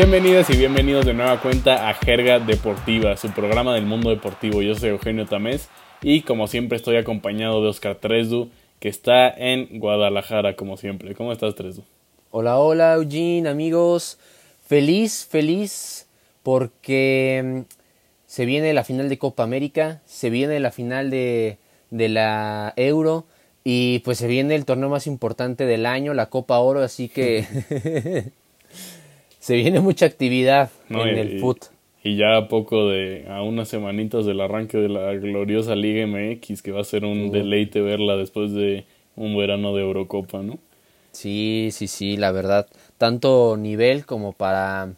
Bienvenidas y bienvenidos de nueva cuenta a Jerga Deportiva, su programa del mundo deportivo. Yo soy Eugenio Tamés y como siempre estoy acompañado de Oscar Tresdu, que está en Guadalajara como siempre. ¿Cómo estás Tresdu? Hola, hola Eugene, amigos. Feliz, feliz porque mm, se viene la final de Copa América, se viene la final de, de la Euro y pues se viene el torneo más importante del año, la Copa Oro, así que se viene mucha actividad en el foot. Y ya a poco de, a unas semanitas del arranque de la gloriosa Liga MX, que va a ser un deleite verla después de un verano de Eurocopa, ¿no? Sí, sí, sí, la verdad. Tanto nivel como para,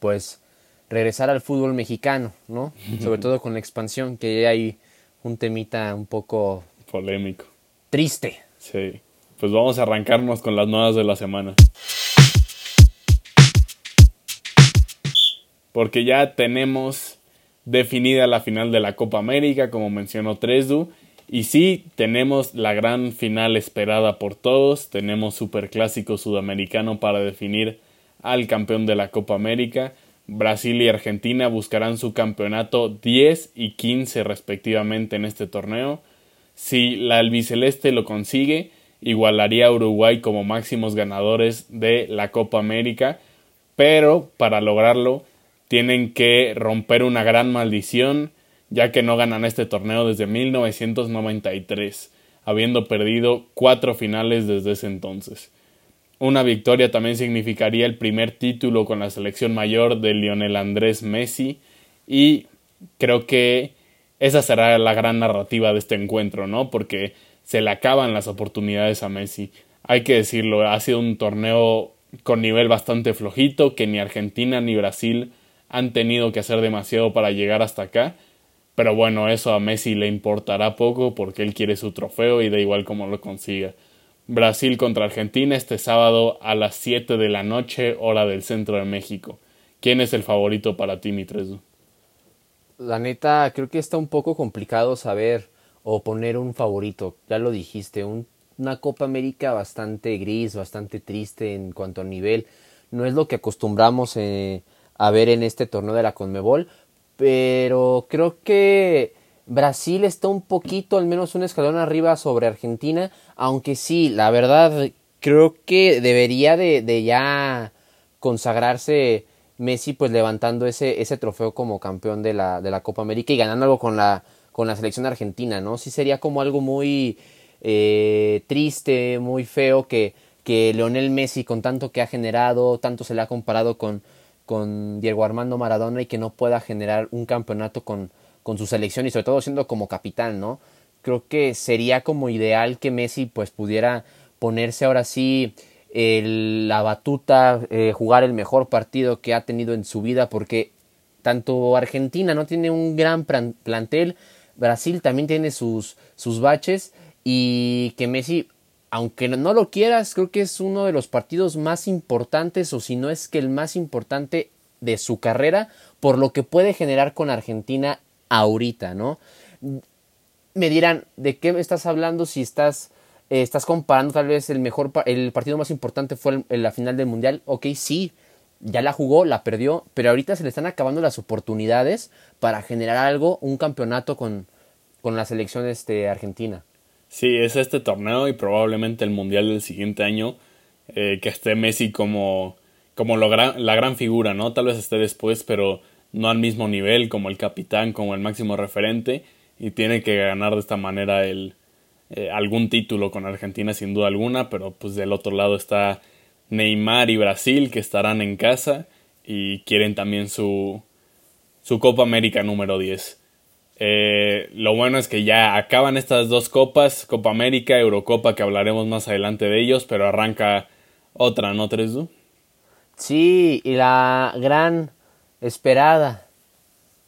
pues, regresar al fútbol mexicano, ¿no? Sobre todo con la expansión, que hay un temita un poco... Polémico. Triste. Sí. Pues vamos a arrancarnos con las nuevas de la semana. Porque ya tenemos definida la final de la Copa América, como mencionó Tresdu. Y sí, tenemos la gran final esperada por todos. Tenemos Superclásico Sudamericano para definir al campeón de la Copa América. Brasil y Argentina buscarán su campeonato 10 y 15 respectivamente en este torneo. Si la albiceleste lo consigue, igualaría a Uruguay como máximos ganadores de la Copa América. Pero para lograrlo, tienen que romper una gran maldición, ya que no ganan este torneo desde 1993, habiendo perdido cuatro finales desde ese entonces. Una victoria también significaría el primer título con la selección mayor de Lionel Andrés Messi y creo que esa será la gran narrativa de este encuentro, ¿no? Porque se le acaban las oportunidades a Messi. Hay que decirlo, ha sido un torneo con nivel bastante flojito que ni Argentina ni Brasil han tenido que hacer demasiado para llegar hasta acá. Pero bueno, eso a Messi le importará poco porque él quiere su trofeo y da igual cómo lo consiga. Brasil contra Argentina este sábado a las 7 de la noche, hora del centro de México. ¿Quién es el favorito para ti, Mitrezu? La neta, creo que está un poco complicado saber o poner un favorito. Ya lo dijiste, una Copa América bastante gris, bastante triste en cuanto a nivel. No es lo que acostumbramos eh, a ver en este torneo de la Conmebol. Pero creo que Brasil está un poquito, al menos un escalón arriba sobre Argentina. Aunque sí, la verdad, creo que debería de, ya consagrarse Messi, pues levantando ese, ese trofeo como campeón de la, de la Copa América y ganando algo con la, con la selección argentina, ¿no? Sí sería como algo muy eh, triste, muy feo que, que Leonel Messi, con tanto que ha generado, tanto se le ha comparado con, con Diego Armando Maradona y que no pueda generar un campeonato con, con su selección y sobre todo siendo como capitán, ¿no? Creo que sería como ideal que Messi pues pudiera ponerse ahora sí la batuta, eh, jugar el mejor partido que ha tenido en su vida porque tanto Argentina no tiene un gran plantel, Brasil también tiene sus, sus baches y que Messi aunque no lo quieras, creo que es uno de los partidos más importantes, o si no es que el más importante de su carrera, por lo que puede generar con Argentina ahorita, ¿no? Me dirán, ¿de qué estás hablando si estás, eh, estás comparando tal vez el mejor, el partido más importante fue en la final del Mundial? Ok, sí, ya la jugó, la perdió, pero ahorita se le están acabando las oportunidades para generar algo, un campeonato con, con la selección este, argentina. Sí, es este torneo y probablemente el Mundial del siguiente año eh, que esté Messi como, como lo la gran figura, ¿no? Tal vez esté después, pero no al mismo nivel como el capitán, como el máximo referente y tiene que ganar de esta manera el, eh, algún título con Argentina sin duda alguna, pero pues del otro lado está Neymar y Brasil que estarán en casa y quieren también su, su Copa América número 10. Eh, lo bueno es que ya acaban estas dos copas, Copa América, Eurocopa, que hablaremos más adelante de ellos, pero arranca otra, ¿no, Tresdu? Sí, y la gran esperada,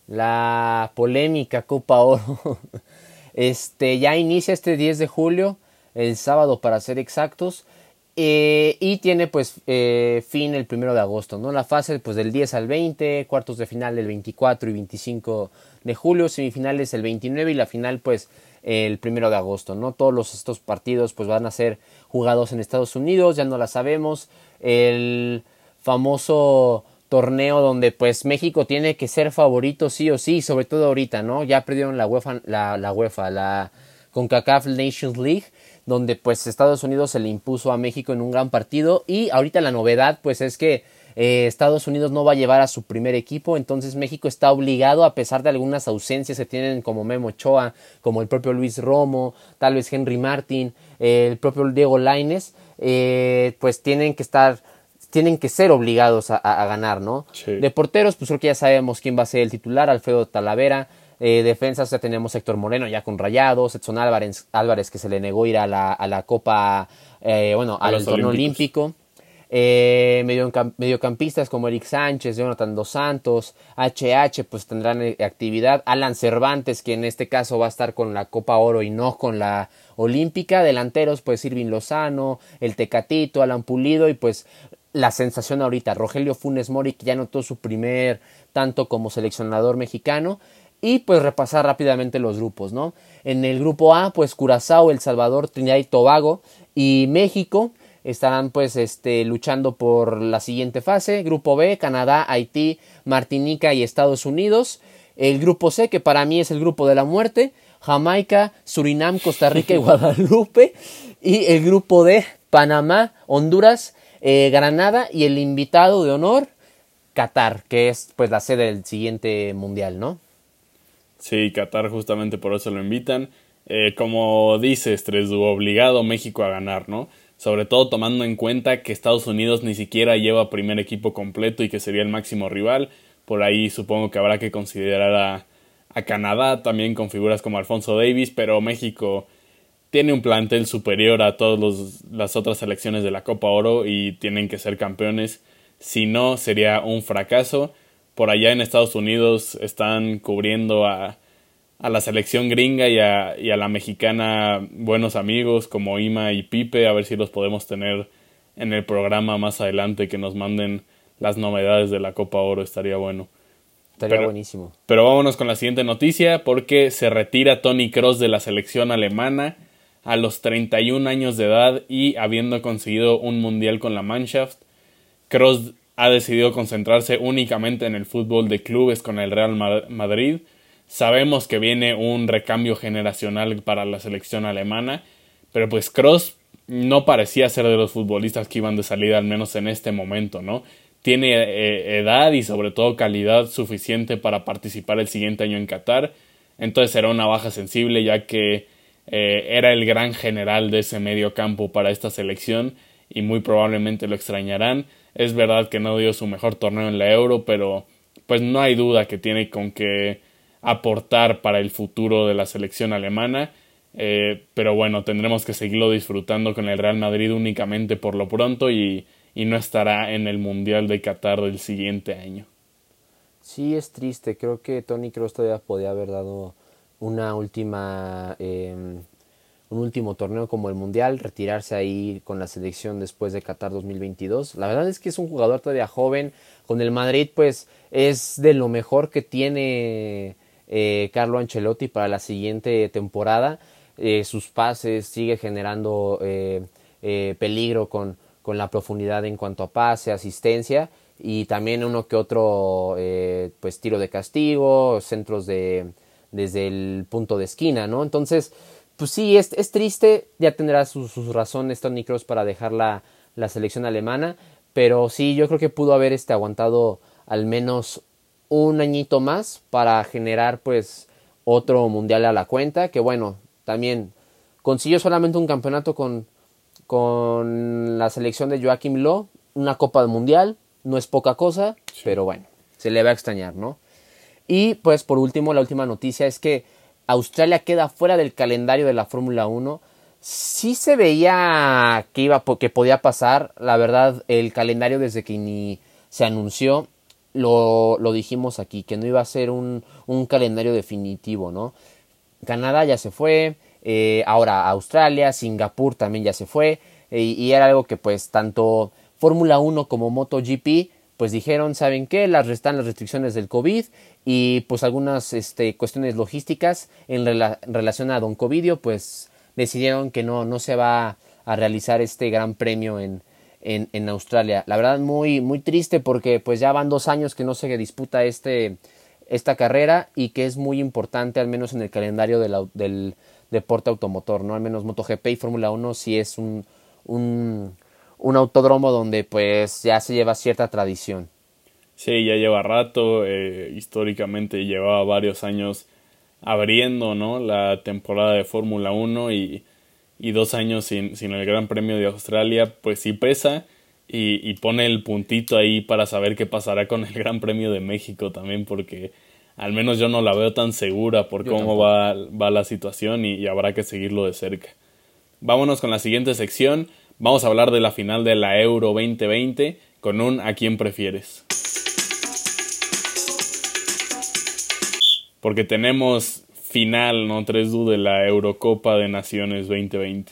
la polémica Copa Oro, este, ya inicia este 10 de julio, el sábado para ser exactos, eh, y tiene pues eh, fin el primero de agosto, ¿no? La fase pues del 10 al 20, cuartos de final del 24 y 25 de julio, semifinales el 29 y la final pues el primero de agosto, ¿no? Todos los, estos partidos pues van a ser jugados en Estados Unidos, ya no la sabemos. El famoso torneo donde pues México tiene que ser favorito sí o sí, sobre todo ahorita, ¿no? Ya perdieron la UEFA, la, la UEFA, la CONCACAF Nations League, donde pues Estados Unidos se le impuso a México en un gran partido y ahorita la novedad pues es que eh, Estados Unidos no va a llevar a su primer equipo, entonces México está obligado, a pesar de algunas ausencias que tienen como Memo Ochoa, como el propio Luis Romo, tal vez Henry Martin, el propio Diego Laines, eh, pues tienen que estar tienen que ser obligados a, ganar, ¿no? De porteros, pues creo que ya sabemos quién va a ser el titular, Alfredo Talavera. Eh, defensas ya tenemos Héctor Moreno ya con Rayados, Edson Álvarez, Álvarez que se le negó ir a la, a la Copa, eh, bueno, al torneo olímpico. Eh, mediocampistas como Eric Sánchez, Jonathan Dos Santos, HH pues tendrán eh, actividad, Alan Cervantes que en este caso va a estar con la Copa Oro y no con la Olímpica, delanteros pues Irving Lozano, el Tecatito, Alan Pulido y pues la sensación ahorita, Rogelio Funes Mori que ya notó su primer tanto como seleccionador mexicano. Y pues repasar rápidamente los grupos, ¿no? En el grupo A pues Curazao, El Salvador, Trinidad y Tobago y México estarán pues este, luchando por la siguiente fase. Grupo B, Canadá, Haití, Martinica y Estados Unidos. El grupo C, que para mí es el grupo de la muerte, Jamaica, Surinam, Costa Rica y Guadalupe. Y el grupo D, Panamá, Honduras, eh, Granada y el invitado de honor, Qatar, que es pues la sede del siguiente mundial, ¿no? Sí, Qatar justamente por eso lo invitan. Eh, como dices, Tresdu, obligado México a ganar, ¿no? Sobre todo tomando en cuenta que Estados Unidos ni siquiera lleva primer equipo completo y que sería el máximo rival. Por ahí supongo que habrá que considerar a, Canadá también con figuras como Alfonso Davis, pero México tiene un plantel superior a todas las otras selecciones de la Copa Oro y tienen que ser campeones. Si no, sería un fracaso. Por allá en Estados Unidos están cubriendo a a la selección gringa y a, y a la mexicana buenos amigos como Ima y Pipe, a ver si los podemos tener en el programa más adelante, que nos manden las novedades de la Copa Oro, estaría bueno. Estaría buenísimo. Pero vámonos con la siguiente noticia, porque se retira Tony Cross de la selección alemana a los 31 años de edad y habiendo conseguido un mundial con la Mannschaft. Cross ha decidido concentrarse únicamente en el fútbol de clubes con el Real Madrid Sabemos que viene un recambio generacional para la selección alemana, pero pues Cross no parecía ser de los futbolistas que iban de salida, al menos en este momento, ¿no? Tiene eh, edad y sobre todo calidad suficiente para participar el siguiente año en Qatar, entonces será una baja sensible ya que eh, era el gran general de ese medio campo para esta selección y muy probablemente lo extrañarán. Es verdad que no dio su mejor torneo en la Euro, pero pues no hay duda que tiene con que aportar para el futuro de la selección alemana. Eh, pero bueno, tendremos que seguirlo disfrutando con el Real Madrid únicamente por lo pronto y, no estará en el Mundial de Qatar del siguiente año. Sí, es triste. Creo que Tony Kroos todavía podía haber dado una última, em, un último torneo como el Mundial, retirarse ahí con la selección después de Qatar 2022. La verdad es que es un jugador todavía joven. Con el Madrid, pues es de lo mejor que tiene eh, Carlo Ancelotti para la siguiente temporada. Eh, sus pases sigue generando eh, peligro con, con, la profundidad en cuanto a pase, asistencia y también uno que otro pues tiro de castigo, centros de desde el punto de esquina, ¿no? Entonces, pues sí, es, es triste, ya tendrá sus, razones Tony Kroos para dejar la, la, selección alemana, pero sí, yo creo que pudo haber este, aguantado al menos un añito más para generar pues otro mundial a la cuenta, que bueno, también consiguió solamente un campeonato con, con la selección de Joaquim Lowe, una Copa del Mundial, no es poca cosa, pero bueno, se le va a extrañar, ¿no? Y pues por último, la última noticia es que Australia queda fuera del calendario de la Fórmula 1. Sí se veía que iba que podía pasar, la verdad, el calendario desde que ni se anunció lo, lo dijimos aquí, que no iba a ser un, un calendario definitivo, ¿no? Canadá ya se fue, eh, ahora Australia, Singapur también ya se fue, eh, y era algo que pues tanto Fórmula 1 como MotoGP pues dijeron, ¿saben qué? Las restan las restricciones del COVID y pues algunas este, cuestiones logísticas en relación a Don Covidio pues decidieron que no, no se va a realizar este gran premio en, en, en, Australia. La verdad muy, muy triste porque pues ya van dos años que no se disputa este, esta carrera y que es muy importante al menos en el calendario del deporte automotor, ¿no? Al menos MotoGP y Fórmula 1 sí es un, un, un, autódromo donde pues ya se lleva cierta tradición. Sí, ya lleva rato, eh, históricamente llevaba varios años abriendo, ¿no? La temporada de Fórmula 1 y, y, dos años sin, sin, el Gran Premio de Australia, pues sí pesa y, y pone el puntito ahí para saber qué pasará con el Gran Premio de México también, porque al menos yo no la veo tan segura por cómo va, va, la situación y, habrá que seguirlo de cerca. Vámonos con la siguiente sección. Vamos a hablar de la final de la Euro 2020 con un ¿A quién prefieres? Porque tenemos final, ¿no? 3 de la Eurocopa de Naciones 2020.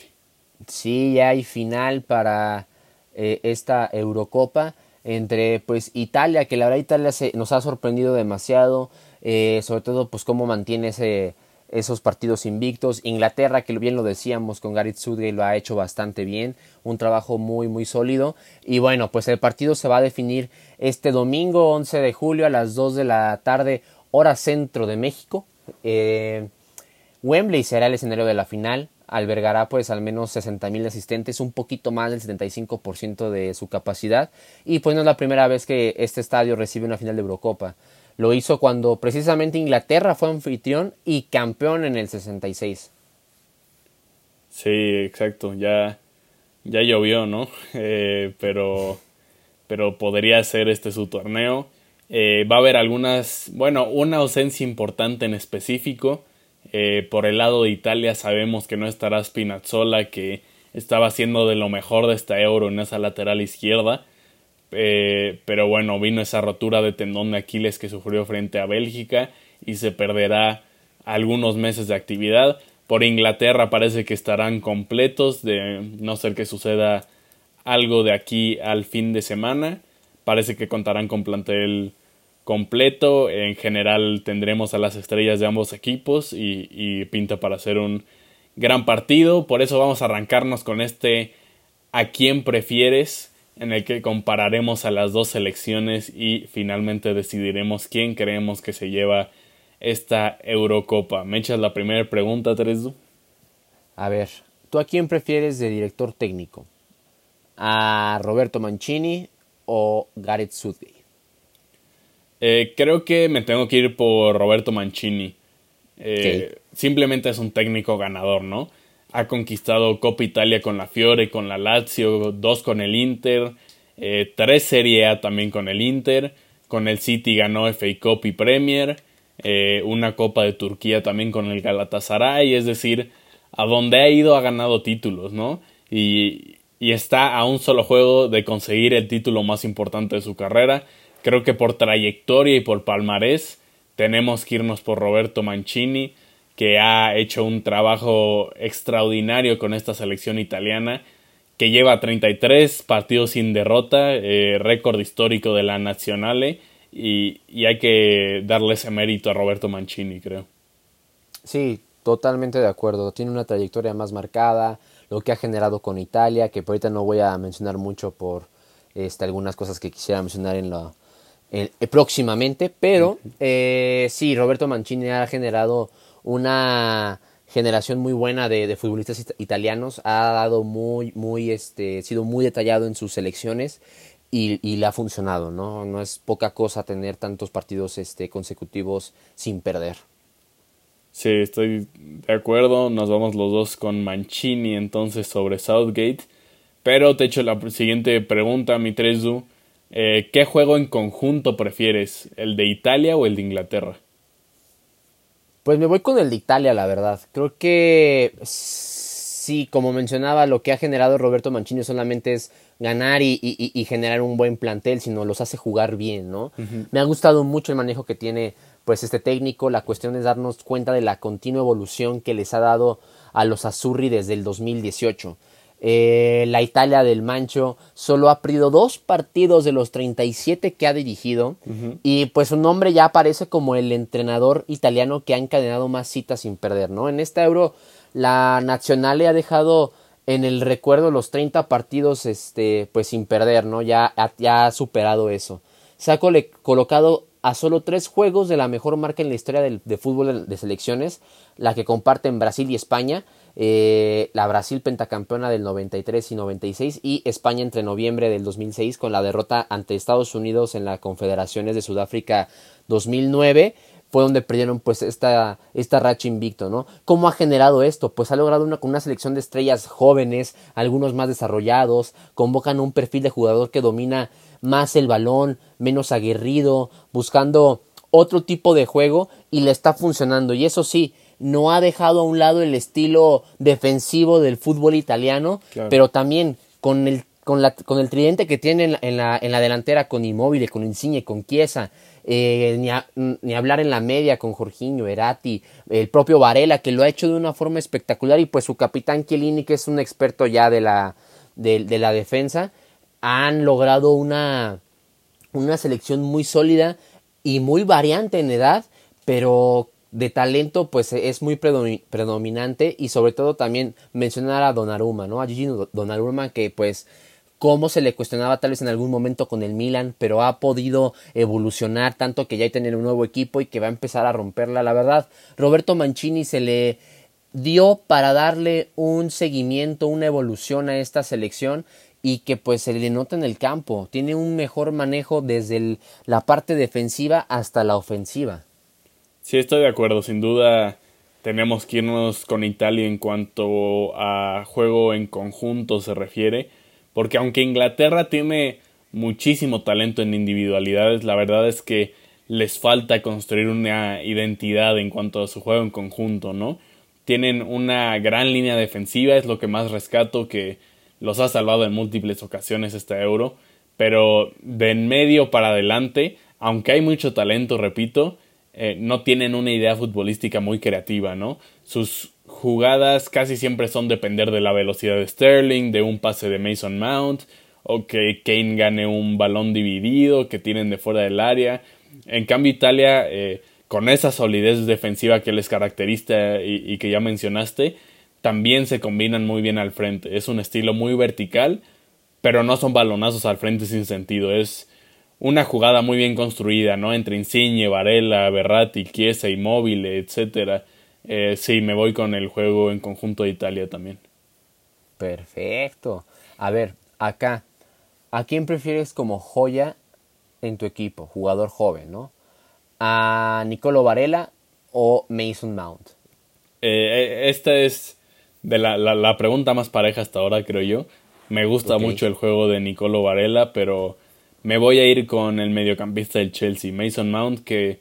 Sí, ya hay final para eh, esta Eurocopa entre pues Italia, que la verdad Italia se, nos ha sorprendido demasiado, eh, sobre todo pues cómo mantiene ese, esos partidos invictos. Inglaterra, que bien lo decíamos con Gareth Southgate, lo ha hecho bastante bien, un trabajo muy muy sólido. Y bueno, pues el partido se va a definir este domingo 11 de julio a las 2 de la tarde, hora centro de México. Eh, Wembley será el escenario de la final, albergará pues al menos 60 mil asistentes, un poquito más del 75% de su capacidad y pues no es la primera vez que este estadio recibe una final de Eurocopa. Lo hizo cuando precisamente Inglaterra fue anfitrión y campeón en el 66. Sí, exacto. Ya, ya llovió, ¿no? Eh, pero, pero podría ser este su torneo. Eh, va a haber algunas, bueno, una ausencia importante en específico. Eh, por el lado de Italia sabemos que no estará Spinazzola, que estaba haciendo de lo mejor de esta Euro en esa lateral izquierda. Eh, pero bueno, vino esa rotura de tendón de Aquiles que sufrió frente a Bélgica y se perderá algunos meses de actividad. Por Inglaterra parece que estarán completos, de no ser que suceda algo de aquí al fin de semana. Parece que contarán con plantel completo. En general tendremos a las estrellas de ambos equipos y, pinta para ser un gran partido. Por eso vamos a arrancarnos con este ¿A quién prefieres? en el que compararemos a las dos selecciones y finalmente decidiremos quién creemos que se lleva esta Eurocopa. ¿Me echas la primera pregunta, Tresdu? A ver, ¿tú a quién prefieres de director técnico? ¿A Roberto Mancini o Gareth Southgate? Eh, creo que me tengo que ir por Roberto Mancini. Eh, simplemente es un técnico ganador, ¿no? ha conquistado Copa Italia con la Fiore, con la Lazio, dos con el Inter, eh, tres Serie A también con el Inter, con el City ganó FA Cup y Premier, eh, una Copa de Turquía también con el Galatasaray, es decir, a donde ha ido ha ganado títulos, ¿no? Y, y está a un solo juego de conseguir el título más importante de su carrera. Creo que por trayectoria y por palmarés tenemos que irnos por Roberto Mancini que ha hecho un trabajo extraordinario con esta selección italiana, que lleva 33 partidos sin derrota, eh, récord histórico de la Nazionale, y, y, hay que darle ese mérito a Roberto Mancini, creo. Sí, totalmente de acuerdo. Tiene una trayectoria más marcada, lo que ha generado con Italia, que por ahorita no voy a mencionar mucho por este, algunas cosas que quisiera mencionar en la, próximamente, pero eh, sí, Roberto Mancini ha generado una generación muy buena de, futbolistas italianos, ha dado muy, muy, este, sido muy detallado en sus selecciones y, le ha funcionado, ¿no? No es poca cosa tener tantos partidos este, consecutivos sin perder. Sí, estoy de acuerdo, nos vamos los dos con Mancini entonces sobre Southgate, pero te echo la siguiente pregunta, mi Tresu, eh, ¿qué juego en conjunto prefieres, el de Italia o el de Inglaterra? Pues me voy con el de Italia, la verdad. Creo que sí, como mencionaba, lo que ha generado Roberto Mancini solamente es ganar y, generar un buen plantel, sino los hace jugar bien, ¿no? Me ha gustado mucho el manejo que tiene pues este técnico, la cuestión es darnos cuenta de la continua evolución que les ha dado a los Azzurri desde el 2018. Eh, la Italia del Mancho solo ha perdido dos partidos de los 37 que ha dirigido y pues su nombre ya aparece como el entrenador italiano que ha encadenado más citas sin perder, ¿no? En esta Euro la Nazionale ha dejado en el recuerdo los 30 partidos este, pues sin perder, ¿no? Ya, ya ha superado eso. Se ha colocado a solo tres juegos de la mejor marca en la historia del, de fútbol de selecciones, la que comparten Brasil y España, eh, la Brasil pentacampeona del 93 y 96 y España entre noviembre del 2006 con la derrota ante Estados Unidos en las Confederaciones de Sudáfrica 2009 fue donde perdieron pues esta, esta racha invicto, ¿no? ¿Cómo ha generado esto? Pues ha logrado una, una selección de estrellas jóvenes, algunos más desarrollados, convocan un perfil de jugador que domina más el balón, menos aguerrido, buscando otro tipo de juego y le está funcionando. Y eso sí, no ha dejado a un lado el estilo defensivo del fútbol italiano, pero también con el, con, la, con el tridente que tiene en la, en la, delantera con Immobile, con Insigne, con Chiesa, eh, ni, ni, hablar en la media con Jorginho, Erati, el propio Varela, que lo ha hecho de una forma espectacular, y pues su capitán Chiellini, que es un experto ya de la, de, de la defensa, han logrado una, una selección muy sólida y muy variante en edad, pero de talento pues es muy predominante y sobre todo también mencionar a Donnarumma, ¿no? A Gigi Donnarumma que pues cómo se le cuestionaba tal vez en algún momento con el Milan, pero ha podido evolucionar tanto que ya hay tener un nuevo equipo y que va a empezar a romperla, la verdad. Roberto Mancini se le dio para darle un seguimiento, una evolución a esta selección y que pues se le nota en el campo. Tiene un mejor manejo desde la parte defensiva hasta la ofensiva. Sí, estoy de acuerdo. Sin duda tenemos que irnos con Italia en cuanto a juego en conjunto se refiere. Porque aunque Inglaterra tiene muchísimo talento en individualidades, la verdad es que les falta construir una identidad en cuanto a su juego en conjunto, ¿no? Tienen una gran línea defensiva, es lo que más rescato que los ha salvado en múltiples ocasiones este euro, pero de en medio para adelante, aunque hay mucho talento, repito, eh, no tienen una idea futbolística muy creativa, ¿no? Sus jugadas casi siempre son depender de la velocidad de Sterling, de un pase de Mason Mount, o que Kane gane un balón dividido, que tienen de fuera del área. En cambio, Italia, eh, con esa solidez defensiva que les caracteriza y que ya mencionaste, también se combinan muy bien al frente. Es un estilo muy vertical, pero no son balonazos al frente sin sentido. Es una jugada muy bien construida, ¿no? Entre Insigne, Varela, Berratti, Chiesa, Immobile, etc. Eh, sí, me voy con el juego en conjunto de Italia también. Perfecto. A ver, acá, ¿a quién prefieres como joya en tu equipo? Jugador joven, ¿no? ¿A Nicolo Varela o Mason Mount? Eh, esta es de la, la, pregunta más pareja hasta ahora, creo yo. Me gusta mucho el juego de Nicolo Varela, pero me voy a ir con el mediocampista del Chelsea, Mason Mount, que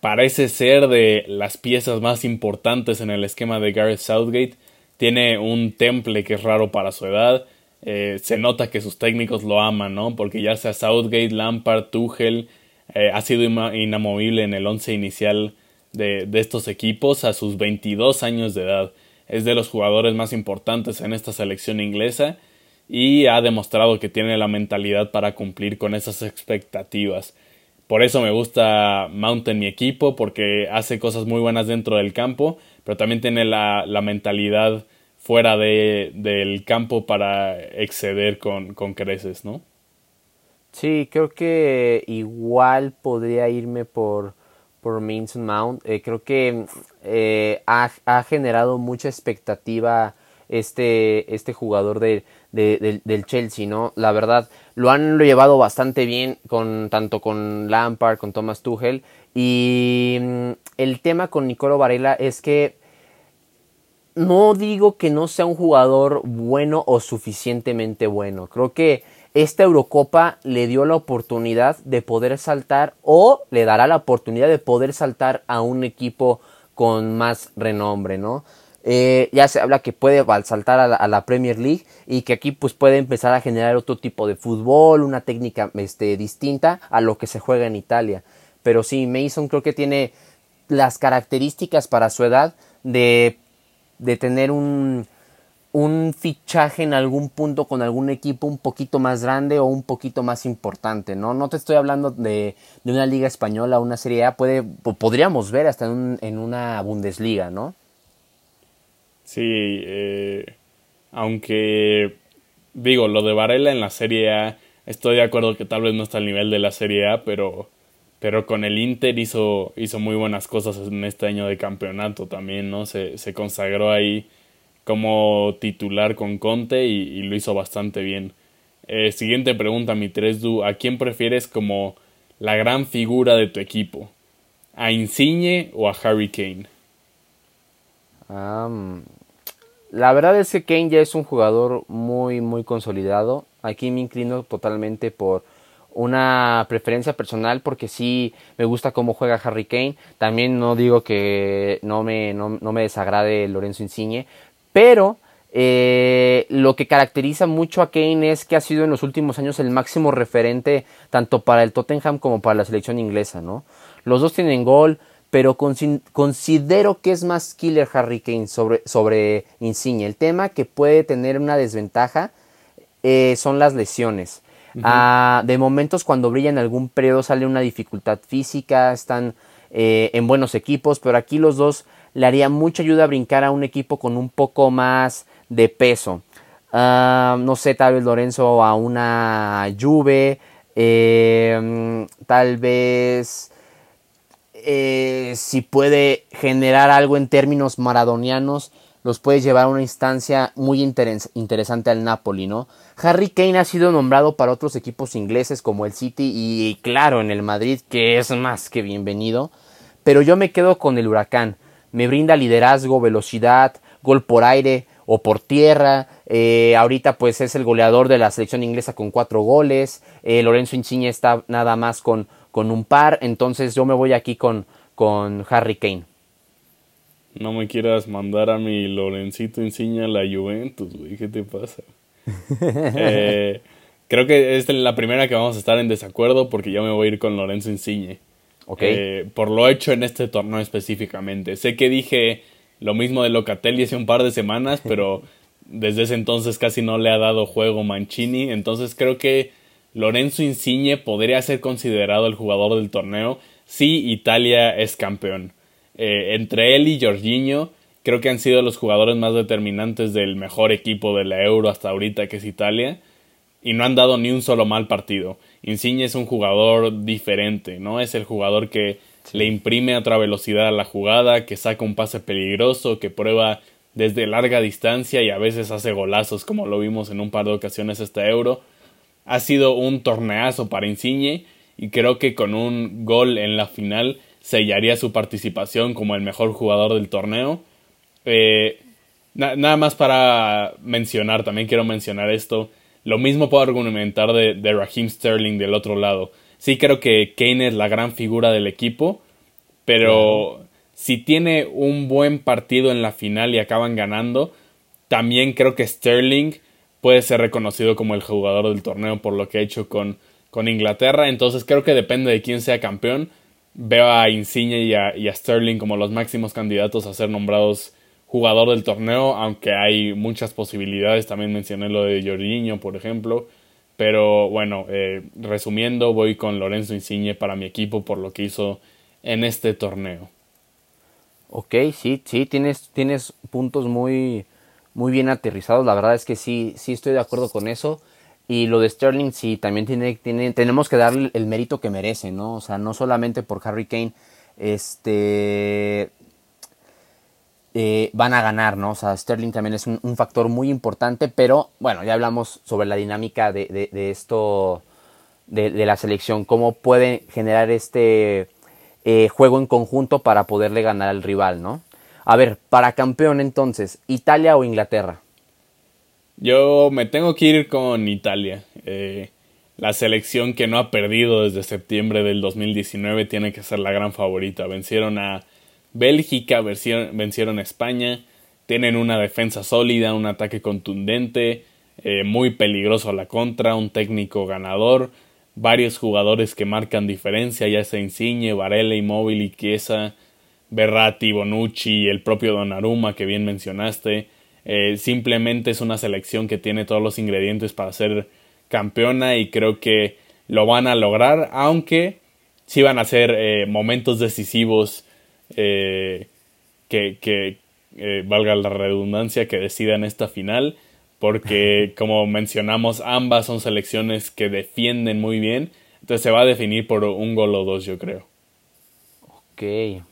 parece ser de las piezas más importantes en el esquema de Gareth Southgate. Tiene un temple que es raro para su edad. Eh, se nota que sus técnicos lo aman, ¿no? Porque ya sea Southgate, Lampard, Tuchel, eh, ha sido inamovible en el once inicial de, de estos equipos a sus 22 años de edad es de los jugadores más importantes en esta selección inglesa y ha demostrado que tiene la mentalidad para cumplir con esas expectativas. Por eso me gusta Mount en mi equipo, porque hace cosas muy buenas dentro del campo, pero también tiene la, mentalidad fuera de, del campo para exceder con, con creces, ¿no? Sí, creo que igual podría irme por por Mount. Eh, creo que eh, ha, generado mucha expectativa este, este jugador de, del Chelsea, ¿no? La verdad, lo han llevado bastante bien con tanto con Lampard, con Thomas Tuchel. Y mm, el tema con Nicolo Varela es que no digo que no sea un jugador bueno o suficientemente bueno. Creo que esta Eurocopa le dio la oportunidad de poder saltar o le dará la oportunidad de poder saltar a un equipo con más renombre, ¿no? Eh, ya se habla que puede saltar a la, Premier League y que aquí pues puede empezar a generar otro tipo de fútbol, una técnica este, distinta a lo que se juega en Italia. Pero sí, Mason creo que tiene las características para su edad de, de tener un, un fichaje en algún punto con algún equipo un poquito más grande o un poquito más importante, ¿no? No te estoy hablando de, de una liga española, una serie A, puede, podríamos ver hasta en, en una Bundesliga, ¿no? Sí, eh, Aunque, digo, lo de Varela en la Serie A, estoy de acuerdo que tal vez no está al nivel de la Serie A, pero, pero con el Inter hizo, hizo muy buenas cosas en este año de campeonato también, ¿no? Se, se consagró ahí como titular con Conte y, lo hizo bastante bien. Eh, siguiente pregunta, mi 3Du, ¿a quién prefieres como la gran figura de tu equipo? ¿A Insigne o a Harry Kane? La verdad es que Kane ya es un jugador muy, muy consolidado. Aquí me inclino totalmente por una preferencia personal porque sí me gusta cómo juega Harry Kane. También no digo que no me, no, me desagrade Lorenzo Insigne, pero eh, lo que caracteriza mucho a Kane es que ha sido en los últimos años el máximo referente tanto para el Tottenham como para la selección inglesa, ¿no? Los dos tienen gol, pero considero que es más killer Harry Kane sobre, sobre Insigne. El tema que puede tener una desventaja eh, son las lesiones. Ah, de momentos cuando brilla en algún periodo sale una dificultad física, están eh, en buenos equipos, pero aquí los dos le haría mucha ayuda a brincar a un equipo con un poco más de peso. Ah, no sé, tal vez Lorenzo a una Juve, eh, tal vez eh, si puede generar algo en términos maradonianos, los puede llevar a una instancia muy interesante al Napoli, ¿no? Harry Kane ha sido nombrado para otros equipos ingleses como el City y claro en el Madrid, que es más que bienvenido, pero yo me quedo con el Huracán. Me brinda liderazgo, velocidad, gol por aire o por tierra. Eh, ahorita pues es el goleador de la selección inglesa con cuatro goles. Eh, Lorenzo Insigne está nada más con con un par, entonces yo me voy aquí con, con Harry Kane. No me quieras mandar a mi Lorencito Insigne a la Juventus, güey, ¿qué te pasa? Eh, creo que es la primera que vamos a estar en desacuerdo porque yo me voy a ir con Lorenzo Insigne. Okay. Eh, por lo hecho en este torneo específicamente. Sé que dije lo mismo de Locatelli hace un par de semanas, pero desde ese entonces casi no le ha dado juego Mancini. Entonces creo que Lorenzo Insigne podría ser considerado el jugador del torneo si Italia es campeón. Eh, entre él y Jorginho, creo que han sido los jugadores más determinantes del mejor equipo de la Euro hasta ahorita, que es Italia, y no han dado ni un solo mal partido. Insigne es un jugador diferente, ¿no? Es el jugador que le imprime otra velocidad a la jugada, que saca un pase peligroso, que prueba desde larga distancia y a veces hace golazos, como lo vimos en un par de ocasiones este Euro ha sido un torneazo para Insigne y creo que con un gol en la final sellaría su participación como el mejor jugador del torneo. Eh, nada más para mencionar, también quiero mencionar esto. Lo mismo puedo argumentar de, de Raheem Sterling del otro lado. Sí creo que Kane es la gran figura del equipo, pero si tiene un buen partido en la final y acaban ganando, también creo que Sterling puede ser reconocido como el jugador del torneo por lo que ha hecho con, con Inglaterra. Entonces creo que depende de quién sea campeón. Veo a Insigne y a, Sterling como los máximos candidatos a ser nombrados jugador del torneo, aunque hay muchas posibilidades. También mencioné lo de Jorginho, por ejemplo. Pero bueno, eh, resumiendo, voy con Lorenzo Insigne para mi equipo por lo que hizo en este torneo. Ok, sí, sí, tienes, tienes puntos muy, muy bien aterrizados. La verdad es que sí, sí estoy de acuerdo con eso. Y lo de Sterling sí, también tiene, tenemos que darle el mérito que merece, ¿no? O sea, no solamente por Harry Kane, este, eh, van a ganar, ¿no? O sea, Sterling también es un, factor muy importante, pero bueno, ya hablamos sobre la dinámica de, esto, de, la selección, cómo puede generar este eh, juego en conjunto para poderle ganar al rival, ¿no? A ver, para campeón entonces, ¿Italia o Inglaterra? Yo me tengo que ir con Italia. Eh, la selección que no ha perdido desde septiembre del 2019 tiene que ser la gran favorita. Vencieron a Bélgica, vencieron, a España, tienen una defensa sólida, un ataque contundente, eh, muy peligroso a la contra, un técnico ganador, varios jugadores que marcan diferencia, ya sea Insigne, Varela, Immobile Chiesa, Berratti, Bonucci, el propio Donnarumma que bien mencionaste. Eh, simplemente es una selección que tiene todos los ingredientes para ser campeona y creo que lo van a lograr, aunque sí van a ser eh, momentos decisivos eh, que, que valga la redundancia, que decidan esta final. porque como mencionamos, ambas son selecciones que defienden muy bien, entonces se va a definir por un gol o dos, yo creo. Ok.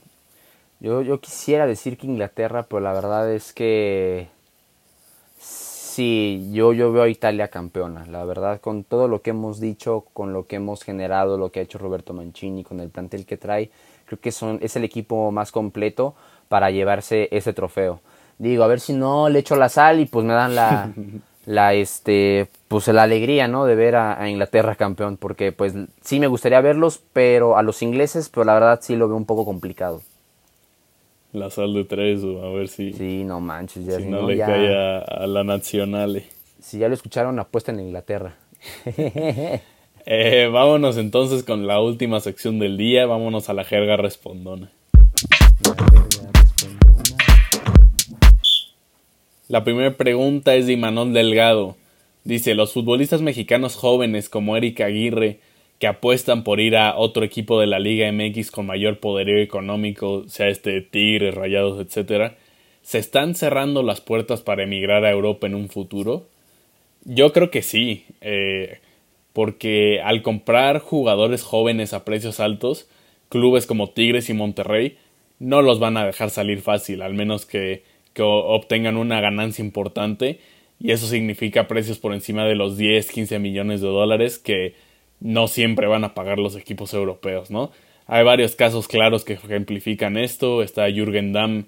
Yo, yo quisiera decir que Inglaterra, pero la verdad es que sí, yo, yo veo a Italia campeona. La verdad, con todo lo que hemos dicho, con lo que hemos generado, lo que ha hecho Roberto Mancini, con el plantel que trae, creo que son, es el equipo más completo para llevarse ese trofeo. Digo, a ver si no le echo la sal y pues me dan la, la este, pues la alegría, ¿no? De ver a, Inglaterra campeón, porque pues sí me gustaría verlos, pero a los ingleses, pero la verdad sí lo veo un poco complicado. La sal de tres, a ver si. Sí, no manches, ya si, no, le cae a, la nacional. Si ya lo escucharon, apuesta en Inglaterra. eh, vámonos entonces con la última sección del día. Vámonos a la jerga respondona. La primera pregunta es de Imanol Delgado. Dice: Los futbolistas mexicanos jóvenes como Eric Aguirre que apuestan por ir a otro equipo de la Liga MX con mayor poderío económico, sea este Tigres, Rayados, etcétera, ¿se están cerrando las puertas para emigrar a Europa en un futuro? Yo creo que sí, eh, porque al comprar jugadores jóvenes a precios altos, clubes como Tigres y Monterrey no los van a dejar salir fácil, al menos que, que obtengan una ganancia importante, y eso significa precios por encima de los 10, 15 millones de dólares que no siempre van a pagar los equipos europeos, ¿no? Hay varios casos claros que ejemplifican esto. Está Jürgen Damm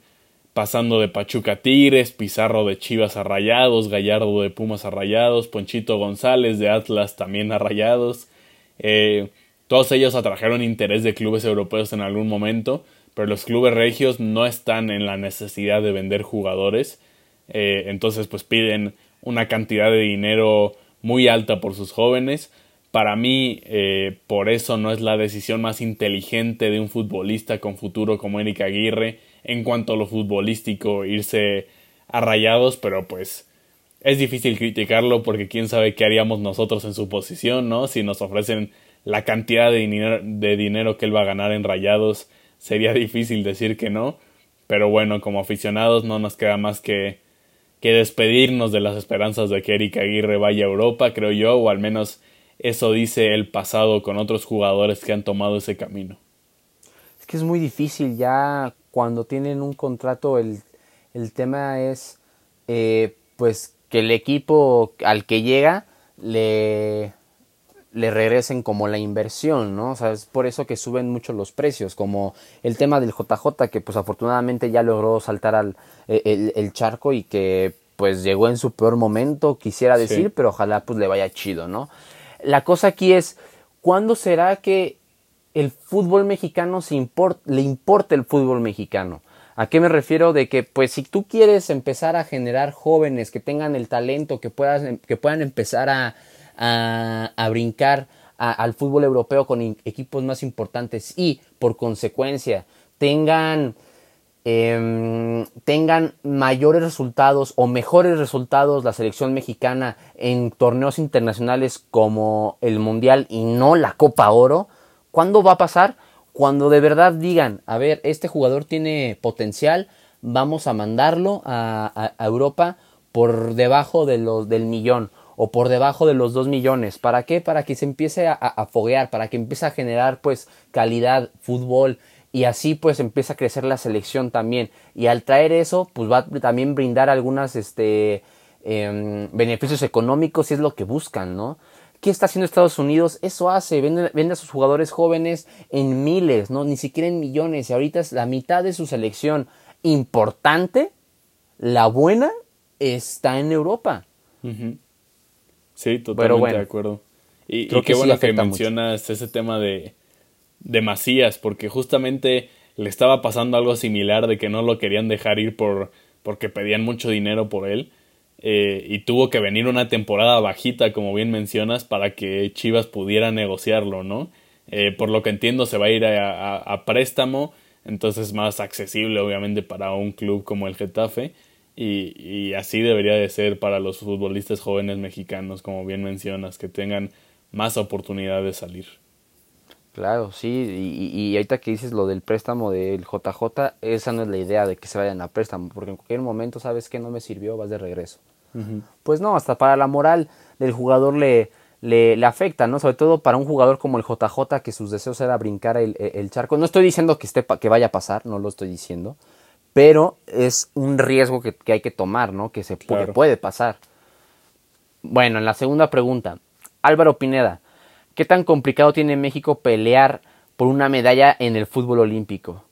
pasando de Pachuca a Tigres, Pizarro de Chivas a Rayados, Gallardo de Pumas a Rayados, Ponchito González de Atlas también a Rayados. Eh, todos ellos atrajeron interés de clubes europeos en algún momento, pero los clubes regios no están en la necesidad de vender jugadores. Eh, entonces pues piden una cantidad de dinero muy alta por sus jóvenes para mí, eh, por eso no es la decisión más inteligente de un futbolista con futuro como Eric Aguirre en cuanto a lo futbolístico, irse a rayados, pero pues es difícil criticarlo porque quién sabe qué haríamos nosotros en su posición, ¿no? Si nos ofrecen la cantidad de dinero, de dinero que él va a ganar en rayados, sería difícil decir que no. Pero bueno, como aficionados no nos queda más que, que despedirnos de las esperanzas de que Eric Aguirre vaya a Europa, creo yo, o al menos eso dice el pasado con otros jugadores que han tomado ese camino. Es que es muy difícil ya cuando tienen un contrato, el, tema es eh, pues que el equipo al que llega le, le regresen como la inversión, ¿no? O sea, es por eso que suben mucho los precios, como el tema del JJ, que pues afortunadamente ya logró saltar al e, el, charco y que pues llegó en su peor momento, quisiera decir, pero ojalá pues le vaya chido, ¿no? La cosa aquí es, ¿cuándo será que el fútbol mexicano se le importa el fútbol mexicano? ¿A qué me refiero? De que, pues, si tú quieres empezar a generar jóvenes que tengan el talento, que, que puedan empezar a, a, brincar al fútbol europeo con equipos más importantes y, por consecuencia, tengan Em, tengan mayores resultados o mejores resultados la selección mexicana en torneos internacionales como el Mundial y no la Copa Oro, ¿cuándo va a pasar? Cuando de verdad digan, a ver, este jugador tiene potencial, vamos a mandarlo a, Europa por debajo de los, del millón o por debajo de los dos millones. ¿Para qué? Para que se empiece a, a foguear, para que empiece a generar pues calidad, fútbol, y así pues empieza a crecer la selección también y al traer eso pues va a también brindar algunos este, em, beneficios económicos si es lo que buscan, ¿no? ¿Qué está haciendo Estados Unidos? Eso hace, vende, vende, a sus jugadores jóvenes en miles, ¿no? Ni siquiera en millones. Y ahorita es la mitad de su selección importante, la buena, está en Europa. Sí, totalmente de acuerdo. Y, qué bueno que mencionas ese tema de, de Macías, porque justamente le estaba pasando algo similar de que no lo querían dejar ir por porque pedían mucho dinero por él. Eh, y tuvo que venir una temporada bajita, como bien mencionas, para que Chivas pudiera negociarlo, ¿no? Eh, por lo que entiendo, se va a ir a, préstamo, entonces más accesible, obviamente, para un club como el Getafe. Y, y, así debería de ser para los futbolistas jóvenes mexicanos, como bien mencionas, que tengan más oportunidad de salir. Claro, sí, y, y, ahorita que dices lo del préstamo del JJ, esa no es la idea de que se vayan a préstamo, porque en cualquier momento sabes que no me sirvió, vas de regreso. Pues no, hasta para la moral del jugador le, le, afecta, ¿no? Sobre todo para un jugador como el JJ, que sus deseos era brincar el, charco. No estoy diciendo que, esté, que vaya a pasar, no lo estoy diciendo, pero es un riesgo que, hay que tomar, ¿no? Que se puede pasar. Bueno, en la segunda pregunta, Álvaro Pineda, ¿qué tan complicado tiene México pelear por una medalla en el fútbol olímpico?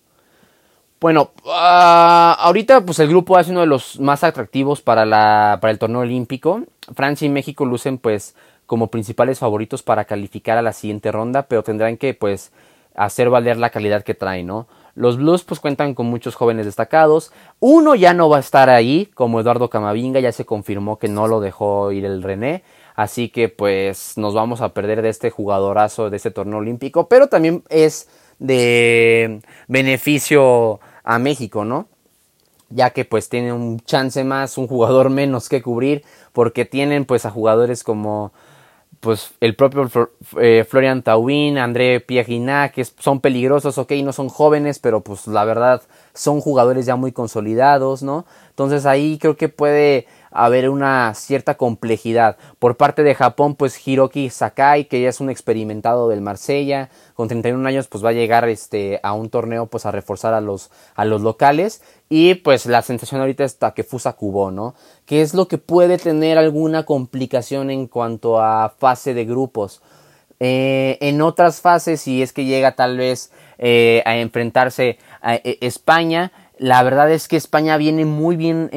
Bueno, ah, ahorita pues el grupo es uno de los más atractivos para, la, para el torneo olímpico. Francia y México lucen pues como principales favoritos para calificar a la siguiente ronda, pero tendrán que pues hacer valer la calidad que traen, ¿no? Los Blues pues cuentan con muchos jóvenes destacados. Uno ya no va a estar ahí, como Eduardo Camavinga, ya se confirmó que no lo dejó ir el René. Así que pues nos vamos a perder de este jugadorazo de este torneo olímpico, pero también es de beneficio a México, ¿no? Ya que pues tiene un chance más, un jugador menos que cubrir, porque tienen pues a jugadores como pues el propio eh, Florian Tauin, André Piagina, que son peligrosos, ok, no son jóvenes, pero pues la verdad son jugadores ya muy consolidados, ¿no? Entonces ahí creo que puede haber una cierta complejidad. Por parte de Japón, pues Hiroki Sakai, que ya es un experimentado del Marsella, con 31 años, pues va a llegar este, a un torneo pues a reforzar a los, a los locales. Y pues la sensación ahorita es Takefusa Kubo, ¿no? Que es lo que puede tener alguna complicación en cuanto a fase de grupos. Eh, en otras fases, si es que llega tal vez eh, a enfrentarse a eh, España, la verdad es que España viene muy bien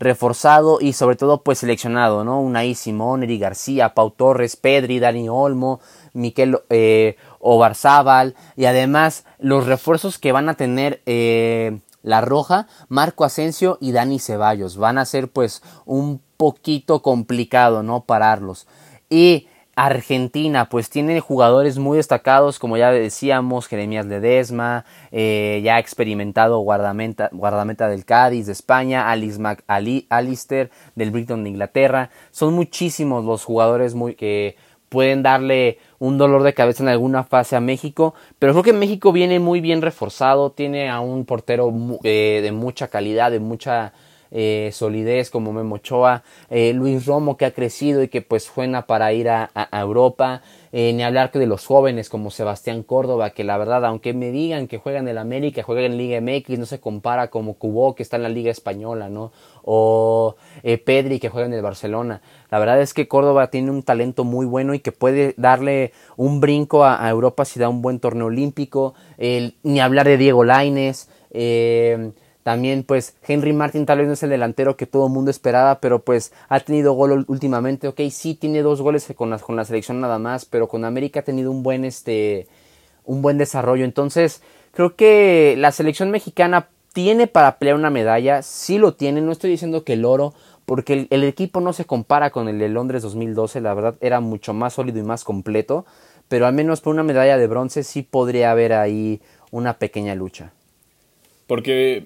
reforzado y sobre todo pues seleccionado, ¿no? Unai Simón, Eri García, Pau Torres, Pedri, Dani Olmo, Miquel eh, Obarzábal y además los refuerzos que van a tener eh, La Roja, Marco Asensio y Dani Ceballos. Van a ser pues un poquito complicado, ¿no? Pararlos. Y Argentina, pues tiene jugadores muy destacados, como ya decíamos, Jeremías Ledesma, eh, ya experimentado guardameta, guardameta del Cádiz de España, Alice Ali, Alister del Brighton de Inglaterra. Son muchísimos los jugadores que pueden darle un dolor de cabeza en alguna fase a México, pero creo que México viene muy bien reforzado, tiene a un portero eh, de mucha calidad, de mucha eh, solidez como Memo Ochoa, eh, Luis Romo que ha crecido y que pues suena para ir a, Europa, eh, ni hablar que de los jóvenes como Sebastián Córdoba, que la verdad, aunque me digan que juega en el América, juega en Liga MX, no se compara como Cubó que está en la Liga Española, ¿no? O Pedri que juega en el Barcelona. La verdad es que Córdoba tiene un talento muy bueno y que puede darle un brinco a, Europa si da un buen torneo olímpico. ni hablar de Diego Laines. También pues Henry Martin tal vez no es el delantero que todo el mundo esperaba, pero pues ha tenido gol últimamente. Ok, sí tiene dos goles con la, con la selección nada más, pero con América ha tenido un buen, este, un buen desarrollo. Entonces creo que la selección mexicana tiene para pelear una medalla, sí lo tiene, no estoy diciendo que el oro, porque el, el, equipo no se compara con el de Londres 2012, la verdad era mucho más sólido y más completo, pero al menos por una medalla de bronce sí podría haber ahí una pequeña lucha. Porque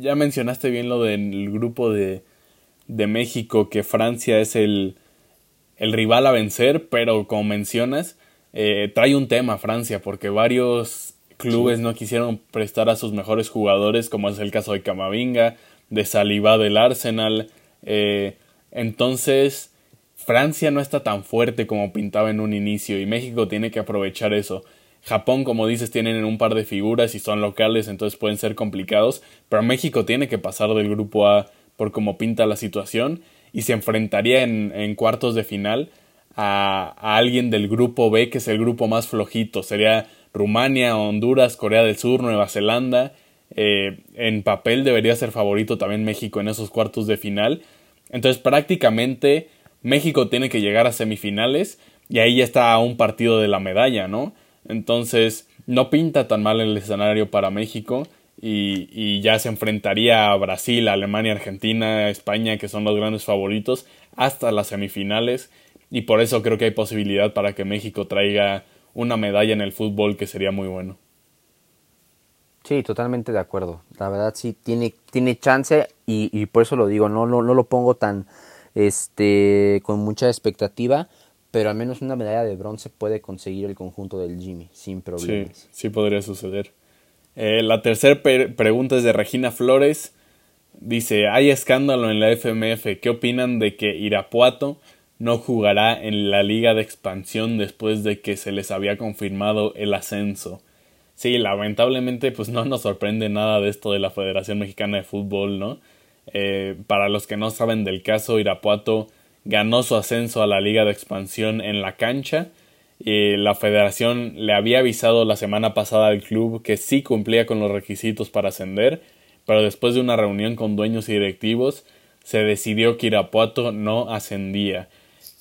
ya mencionaste bien lo del grupo de, de México, que Francia es el, el, rival a vencer, pero como mencionas, eh, trae un tema Francia, porque varios clubes no quisieron prestar a sus mejores jugadores, como es el caso de Camavinga, de Saliba del Arsenal. Eh, entonces, Francia no está tan fuerte como pintaba en un inicio y México tiene que aprovechar eso. Japón, como dices, tienen un par de figuras y son locales, entonces pueden ser complicados, pero México tiene que pasar del grupo A por cómo pinta la situación y se enfrentaría en, cuartos de final a, alguien del grupo B, que es el grupo más flojito, sería Rumania, Honduras, Corea del Sur, Nueva Zelanda. Eh, en papel debería ser favorito también México en esos cuartos de final. Entonces prácticamente México tiene que llegar a semifinales y ahí ya está un partido de la medalla, ¿no? Entonces, no pinta tan mal el escenario para México y, ya se enfrentaría a Brasil, Alemania, Argentina, España, que son los grandes favoritos, hasta las semifinales. Y por eso creo que hay posibilidad para que México traiga una medalla en el fútbol que sería muy bueno. Sí, totalmente de acuerdo. La verdad sí tiene, tiene chance y, y por eso lo digo, no, no, no lo pongo tan este con mucha expectativa, pero al menos una medalla de bronce puede conseguir el conjunto del Jimmy sin problemas. Sí, sí podría suceder. Eh, la tercera pregunta es de Regina Flores. Dice, hay escándalo en la FMF. ¿Qué opinan de que Irapuato no jugará en la liga de expansión después de que se les había confirmado el ascenso? Sí, lamentablemente pues no nos sorprende nada de esto de la Federación Mexicana de Fútbol, ¿no? Eh, para los que no saben del caso, Irapuato ganó su ascenso a la liga de expansión en la cancha. Y la federación le había avisado la semana pasada al club que sí cumplía con los requisitos para ascender, pero después de una reunión con dueños y directivos se decidió que Irapuato no ascendía.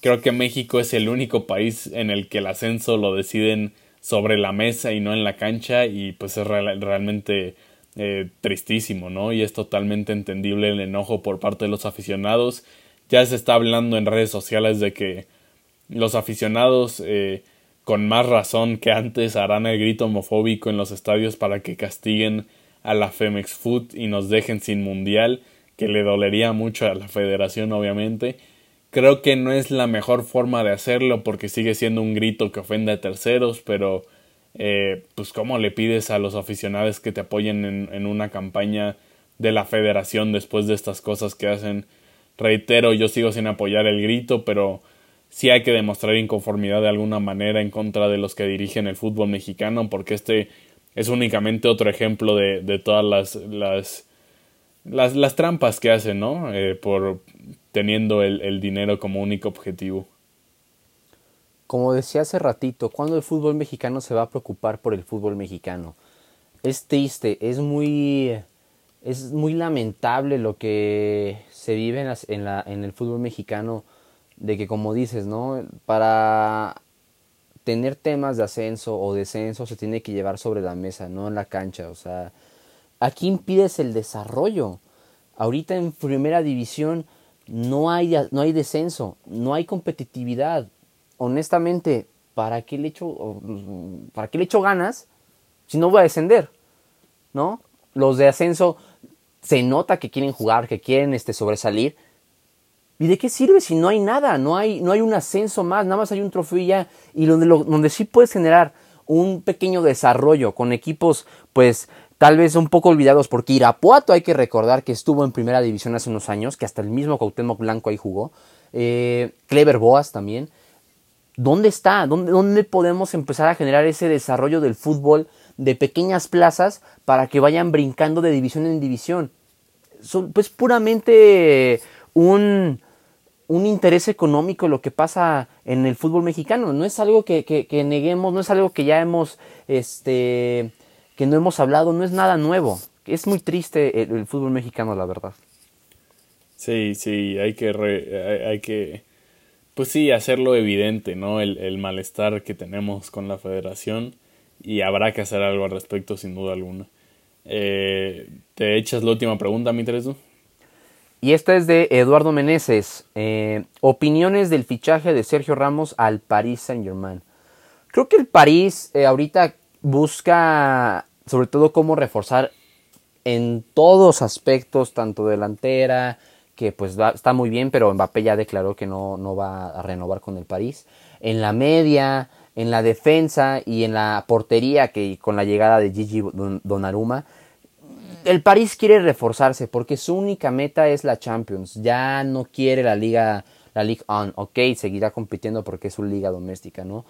Creo que México es el único país en el que el ascenso lo deciden sobre la mesa y no en la cancha y pues es realmente eh, tristísimo, ¿no? Y es totalmente entendible el enojo por parte de los aficionados. Ya se está hablando en redes sociales de que los aficionados eh, con más razón que antes harán el grito homofóbico en los estadios para que castiguen a la Femex Food y nos dejen sin mundial, que le dolería mucho a la federación obviamente. Creo que no es la mejor forma de hacerlo porque sigue siendo un grito que ofende a terceros, pero eh, pues cómo le pides a los aficionados que te apoyen en, en, una campaña de la federación después de estas cosas que hacen. Reitero, yo sigo sin apoyar el grito, pero sí hay que demostrar inconformidad de alguna manera en contra de los que dirigen el fútbol mexicano, porque este es únicamente otro ejemplo de, de todas las, las, las, trampas que hacen, ¿no? Eh, por teniendo el, el dinero como único objetivo. Como decía hace ratito, ¿cuándo el fútbol mexicano se va a preocupar por el fútbol mexicano? Es triste, es muy, es muy lamentable lo que se vive en, la, en el fútbol mexicano, de que como dices, ¿no? Para tener temas de ascenso o descenso se tiene que llevar sobre la mesa, no en la cancha. O sea, aquí impides el desarrollo. Ahorita en primera división no hay, no hay descenso, no hay competitividad honestamente, ¿para qué le echo, para qué le echo ganas si no voy a descender? ¿No? Los de ascenso se nota que quieren jugar, que quieren este, sobresalir. ¿Y de qué sirve si no hay nada? No hay, no hay un ascenso más, nada más hay un trofeo y ya. Y donde, donde sí puedes generar un pequeño desarrollo con equipos, pues tal vez un poco olvidados, porque Irapuato hay que recordar que estuvo en primera división hace unos años, que hasta el mismo Cuauhtémoc Blanco ahí jugó. Eh, Clever Boas también. ¿Dónde está? ¿Dónde, ¿Dónde podemos empezar a generar ese desarrollo del fútbol de pequeñas plazas para que vayan brincando de división en división? Son, pues puramente un, un interés económico lo que pasa en el fútbol mexicano. No es algo que, que, neguemos, no es algo que ya hemos, este, que no hemos hablado, no es nada nuevo. Es muy triste el, fútbol mexicano, la verdad. Sí, sí, hay que, hay que pues sí, hacerlo evidente, ¿no? El, el, malestar que tenemos con la federación y habrá que hacer algo al respecto sin duda alguna. Eh, ¿Te echas la última pregunta, mi Tereso? Y esta es de Eduardo Meneses. Eh, opiniones del fichaje de Sergio Ramos al Paris Saint Germain. Creo que el París eh, ahorita busca sobre todo cómo reforzar en todos aspectos, tanto delantera, que pues está muy bien, pero Mbappé ya declaró que no, no va a renovar con el París. En la media, en la defensa y en la portería, que con la llegada de Gigi Donnarumma, el París quiere reforzarse porque su única meta es la Champions. Ya no quiere la Liga, la Ligue 1. Ok, seguirá compitiendo porque es su liga doméstica, ¿no?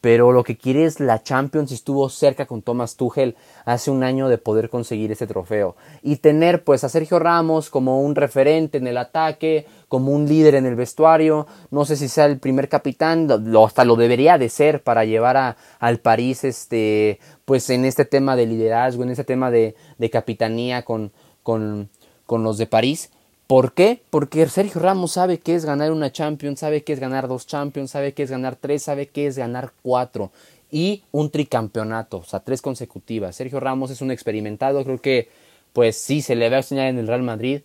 Pero lo que quiere es la Champions estuvo cerca con Thomas Tuchel hace un año de poder conseguir ese trofeo. Y tener pues a Sergio Ramos como un referente en el ataque, como un líder en el vestuario, no sé si sea el primer capitán, hasta lo debería de ser para llevar a, al París este pues en este tema de liderazgo, en este tema de, de capitanía con, con, con los de París ¿Por qué? Porque Sergio Ramos sabe qué es ganar una Champions, sabe qué es ganar dos Champions, sabe qué es ganar tres, sabe qué es ganar cuatro y un tricampeonato, o sea, tres consecutivas. Sergio Ramos es un experimentado, creo que pues sí se le va a enseñar en el Real Madrid,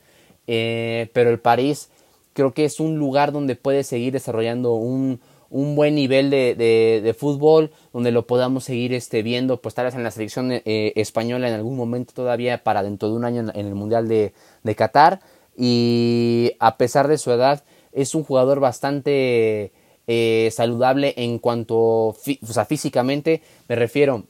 eh, pero el París creo que es un lugar donde puede seguir desarrollando un, un buen nivel de, de, fútbol, donde lo podamos seguir este, viendo, pues tal vez en la selección eh, española en algún momento todavía para dentro de un año en, en el Mundial de, de Qatar y a pesar de su edad es un jugador bastante eh, saludable en cuanto o sea, físicamente me refiero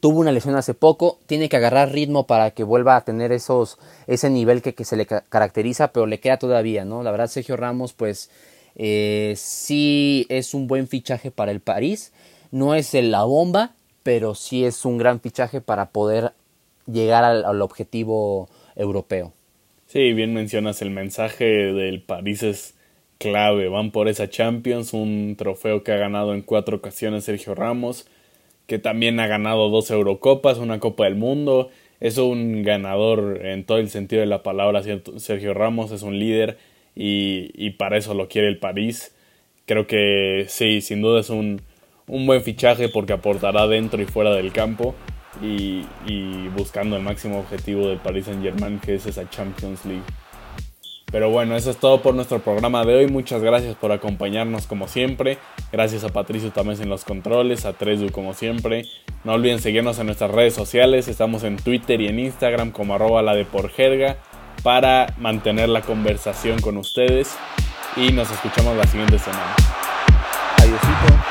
tuvo una lesión hace poco, tiene que agarrar ritmo para que vuelva a tener esos, ese nivel que, se le caracteriza, pero le queda todavía, ¿no? La verdad, Sergio Ramos, pues eh, sí es un buen fichaje para el París, no es la bomba, pero sí es un gran fichaje para poder llegar al, objetivo europeo. Sí, bien mencionas el mensaje del París es clave, van por esa Champions, un trofeo que ha ganado en cuatro ocasiones Sergio Ramos, que también ha ganado dos Eurocopas, una Copa del Mundo, es un ganador en todo el sentido de la palabra, Sergio Ramos es un líder y, y para eso lo quiere el París. Creo que sí, sin duda es un, un buen fichaje porque aportará dentro y fuera del campo y, buscando el máximo objetivo del Paris Saint Germain que es esa Champions League. Pero bueno, eso es todo por nuestro programa de hoy. Muchas gracias por acompañarnos como siempre. Gracias a Patricio Tamés en los controles, a Tresdu como siempre. No olviden seguirnos en nuestras redes sociales. Estamos en Twitter y en Instagram como arroba la de por jerga para mantener la conversación con ustedes. Y nos escuchamos la siguiente semana. Adiósito.